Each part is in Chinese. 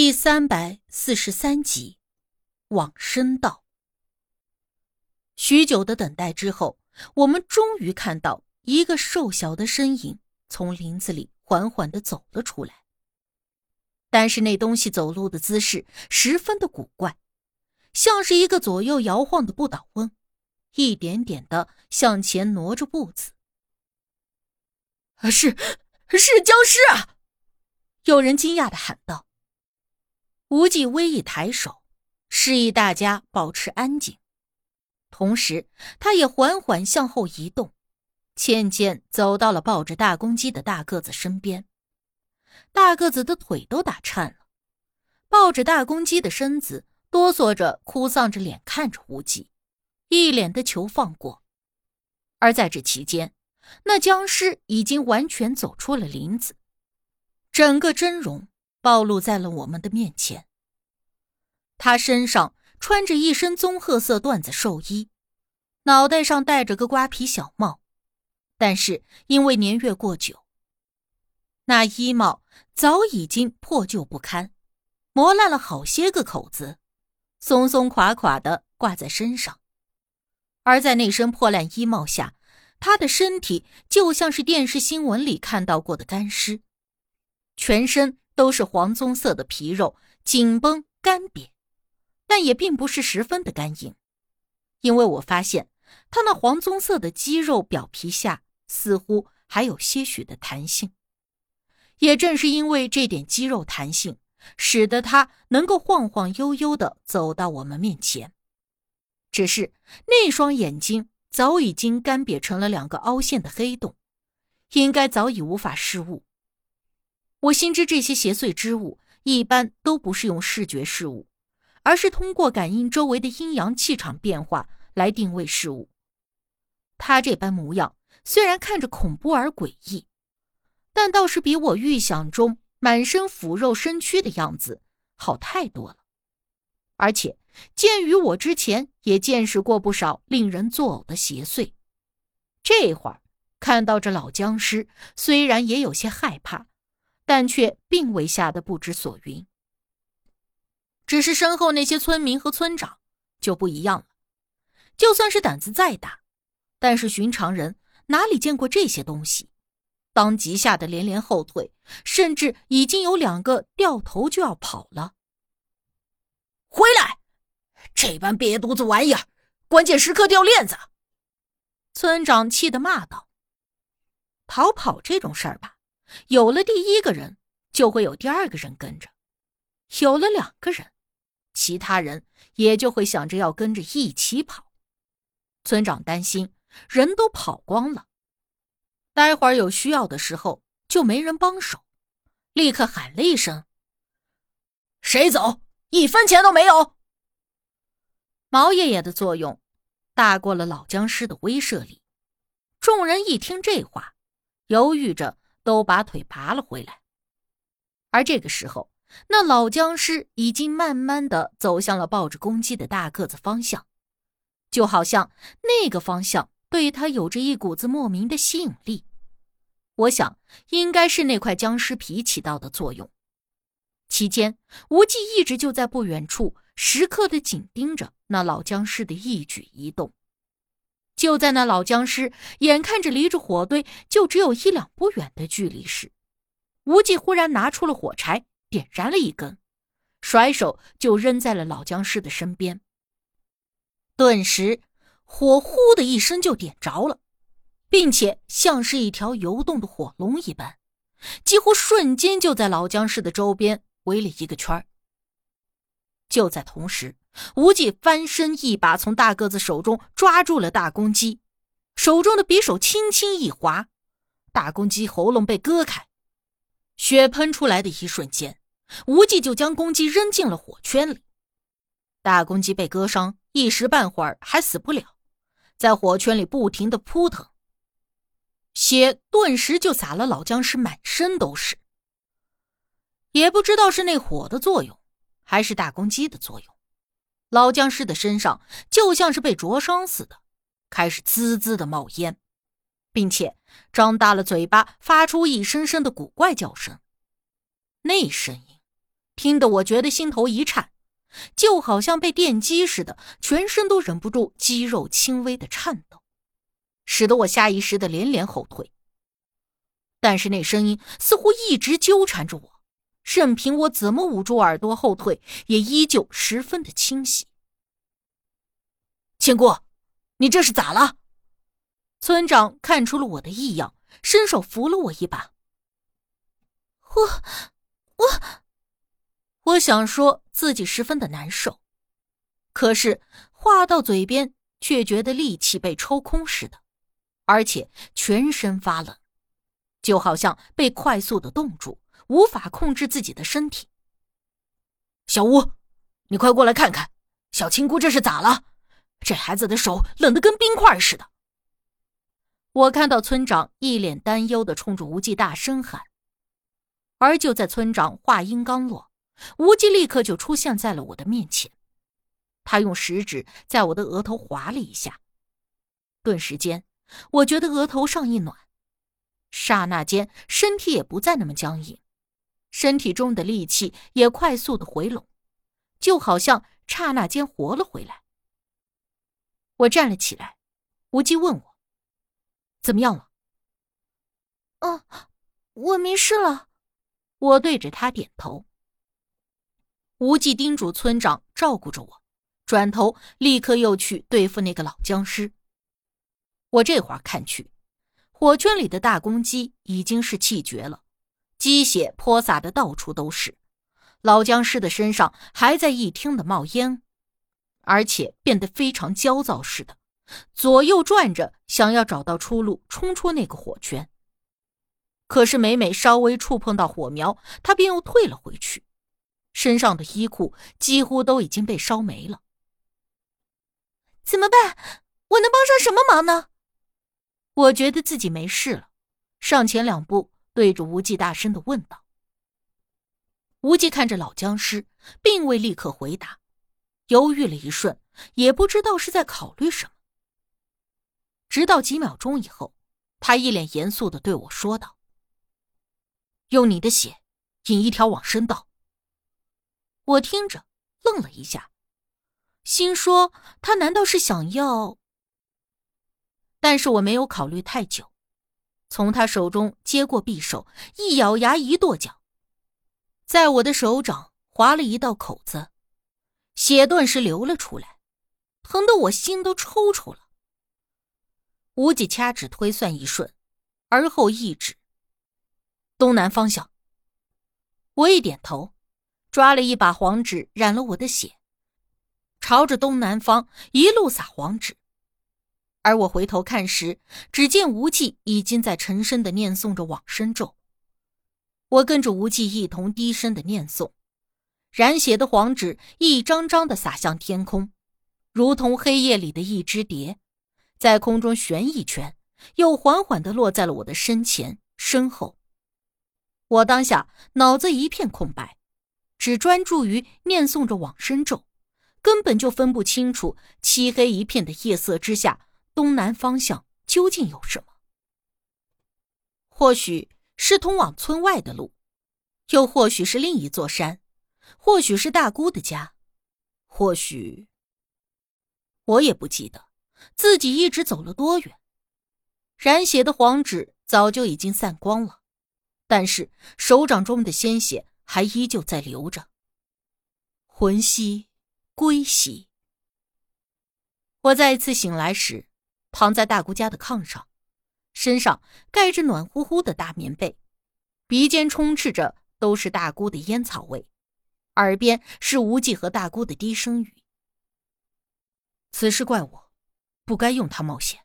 第三百四十三集，往生道。许久的等待之后，我们终于看到一个瘦小的身影从林子里缓缓的走了出来。但是那东西走路的姿势十分的古怪，像是一个左右摇晃的不倒翁，一点点的向前挪着步子。啊是，是僵尸啊！有人惊讶的喊道。无忌微一抬手，示意大家保持安静，同时他也缓缓向后移动，渐渐走到了抱着大公鸡的大个子身边。大个子的腿都打颤了，抱着大公鸡的身子哆嗦着，哭丧着脸看着无忌，一脸的求放过。而在这期间，那僵尸已经完全走出了林子，整个真容。暴露在了我们的面前。他身上穿着一身棕褐色缎子寿衣，脑袋上戴着个瓜皮小帽，但是因为年月过久，那衣帽早已经破旧不堪，磨烂了好些个口子，松松垮垮的挂在身上。而在那身破烂衣帽下，他的身体就像是电视新闻里看到过的干尸，全身。都是黄棕色的皮肉，紧绷干瘪，但也并不是十分的干硬，因为我发现他那黄棕色的肌肉表皮下似乎还有些许的弹性。也正是因为这点肌肉弹性，使得他能够晃晃悠悠的走到我们面前。只是那双眼睛早已经干瘪成了两个凹陷的黑洞，应该早已无法视物。我心知这些邪祟之物一般都不是用视觉事物，而是通过感应周围的阴阳气场变化来定位事物。他这般模样虽然看着恐怖而诡异，但倒是比我预想中满身腐肉身躯的样子好太多了。而且，鉴于我之前也见识过不少令人作呕的邪祟，这会儿看到这老僵尸，虽然也有些害怕。但却并未吓得不知所云。只是身后那些村民和村长就不一样了，就算是胆子再大，但是寻常人哪里见过这些东西，当即吓得连连后退，甚至已经有两个掉头就要跑了。回来，这般瘪犊子玩意儿，关键时刻掉链子！村长气得骂道：“逃跑这种事儿吧。”有了第一个人，就会有第二个人跟着；有了两个人，其他人也就会想着要跟着一起跑。村长担心人都跑光了，待会儿有需要的时候就没人帮手，立刻喊了一声：“谁走，一分钱都没有！”毛爷爷的作用大过了老僵尸的威慑力。众人一听这话，犹豫着。都把腿拔了回来，而这个时候，那老僵尸已经慢慢的走向了抱着公鸡的大个子方向，就好像那个方向对他有着一股子莫名的吸引力。我想，应该是那块僵尸皮起到的作用。期间，无忌一直就在不远处，时刻的紧盯着那老僵尸的一举一动。就在那老僵尸眼看着离着火堆就只有一两步远的距离时，无忌忽然拿出了火柴，点燃了一根，甩手就扔在了老僵尸的身边。顿时，火呼的一声就点着了，并且像是一条游动的火龙一般，几乎瞬间就在老僵尸的周边围了一个圈就在同时。无忌翻身一把从大个子手中抓住了大公鸡，手中的匕首轻轻一划，大公鸡喉咙被割开，血喷出来的一瞬间，无忌就将公鸡扔进了火圈里。大公鸡被割伤，一时半会儿还死不了，在火圈里不停的扑腾，血顿时就洒了老僵尸满身都是。也不知道是那火的作用，还是大公鸡的作用。老僵尸的身上就像是被灼伤似的，开始滋滋的冒烟，并且张大了嘴巴，发出一声声的古怪叫声。那声音听得我觉得心头一颤，就好像被电击似的，全身都忍不住肌肉轻微的颤抖，使得我下意识的连连后退。但是那声音似乎一直纠缠着我，任凭我怎么捂住耳朵后退，也依旧十分的清晰。千姑，你这是咋了？村长看出了我的异样，伸手扶了我一把。我，我，我想说自己十分的难受，可是话到嘴边却觉得力气被抽空似的，而且全身发冷，就好像被快速的冻住，无法控制自己的身体。小吴，你快过来看看，小青姑这是咋了？这孩子的手冷得跟冰块似的。我看到村长一脸担忧的冲着无忌大声喊，而就在村长话音刚落，无忌立刻就出现在了我的面前。他用食指在我的额头划了一下，顿时间，我觉得额头上一暖，刹那间身体也不再那么僵硬，身体中的力气也快速的回笼，就好像刹那间活了回来。我站了起来，无忌问我：“怎么样了？”“哦，我没事了。”我对着他点头。无忌叮嘱村长照顾着我，转头立刻又去对付那个老僵尸。我这会儿看去，火圈里的大公鸡已经是气绝了，鸡血泼洒的到处都是，老僵尸的身上还在一听的冒烟。而且变得非常焦躁似的，左右转着，想要找到出路，冲出那个火圈。可是每每稍微触碰到火苗，他便又退了回去，身上的衣裤几乎都已经被烧没了。怎么办？我能帮上什么忙呢？我觉得自己没事了，上前两步，对着无忌大声的问道。无忌看着老僵尸，并未立刻回答。犹豫了一瞬，也不知道是在考虑什么。直到几秒钟以后，他一脸严肃的对我说道：“用你的血引一条往生道。”我听着愣了一下，心说他难道是想要……但是我没有考虑太久，从他手中接过匕首，一咬牙，一跺脚，在我的手掌划了一道口子。血顿时流了出来，疼得我心都抽抽了。无忌掐指推算一瞬，而后一指东南方向。我一点头，抓了一把黄纸，染了我的血，朝着东南方一路撒黄纸。而我回头看时，只见无忌已经在沉声的念诵着往生咒。我跟着无忌一同低声的念诵。染血的黄纸一张张的洒向天空，如同黑夜里的一只蝶，在空中旋一圈，又缓缓的落在了我的身前身后。我当下脑子一片空白，只专注于念诵着往生咒，根本就分不清楚漆黑一片的夜色之下，东南方向究竟有什么。或许是通往村外的路，又或许是另一座山。或许是大姑的家，或许我也不记得自己一直走了多远。染血的黄纸早就已经散光了，但是手掌中的鲜血还依旧在流着。魂兮归兮。我再一次醒来时，躺在大姑家的炕上，身上盖着暖乎乎的大棉被，鼻尖充斥着都是大姑的烟草味。耳边是无忌和大姑的低声语。此事怪我，不该用他冒险。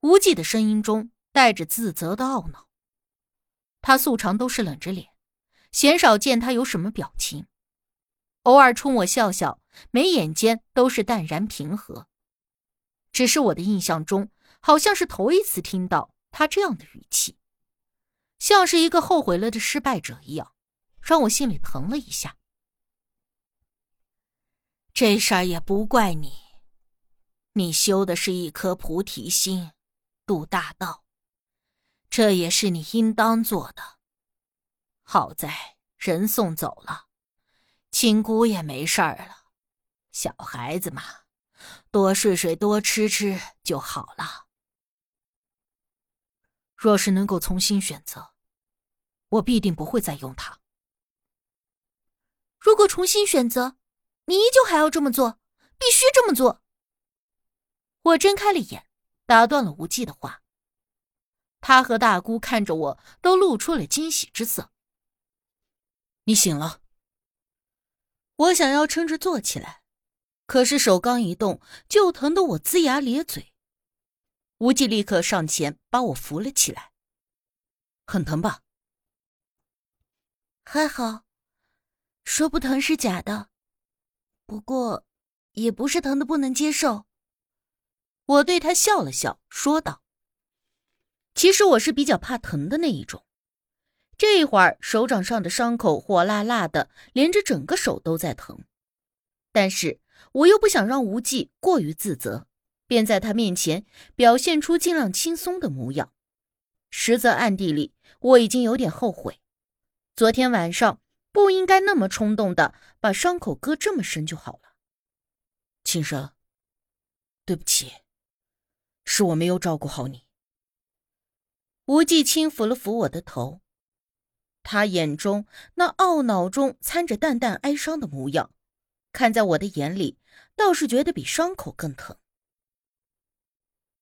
无忌的声音中带着自责的懊恼。他素常都是冷着脸，鲜少见他有什么表情，偶尔冲我笑笑，眉眼间都是淡然平和。只是我的印象中，好像是头一次听到他这样的语气，像是一个后悔了的失败者一样。让我心里疼了一下。这事儿也不怪你，你修的是一颗菩提心，渡大道，这也是你应当做的。好在人送走了，亲姑也没事儿了。小孩子嘛，多睡睡，多吃吃就好了。若是能够重新选择，我必定不会再用它。如果重新选择，你依旧还要这么做，必须这么做。我睁开了眼，打断了无忌的话。他和大姑看着我，都露出了惊喜之色。你醒了。我想要撑着坐起来，可是手刚一动，就疼得我龇牙咧嘴。无忌立刻上前把我扶了起来。很疼吧？还好，说不疼是假的，不过也不是疼的不能接受。我对他笑了笑，说道。其实我是比较怕疼的那一种，这会儿手掌上的伤口火辣辣的，连着整个手都在疼。但是我又不想让无忌过于自责，便在他面前表现出尽量轻松的模样。实则暗地里我已经有点后悔，昨天晚上不应该那么冲动的把伤口割这么深就好了。青生，对不起，是我没有照顾好你。无忌轻抚了抚我的头，他眼中那懊恼中掺着淡淡哀伤的模样，看在我的眼里，倒是觉得比伤口更疼。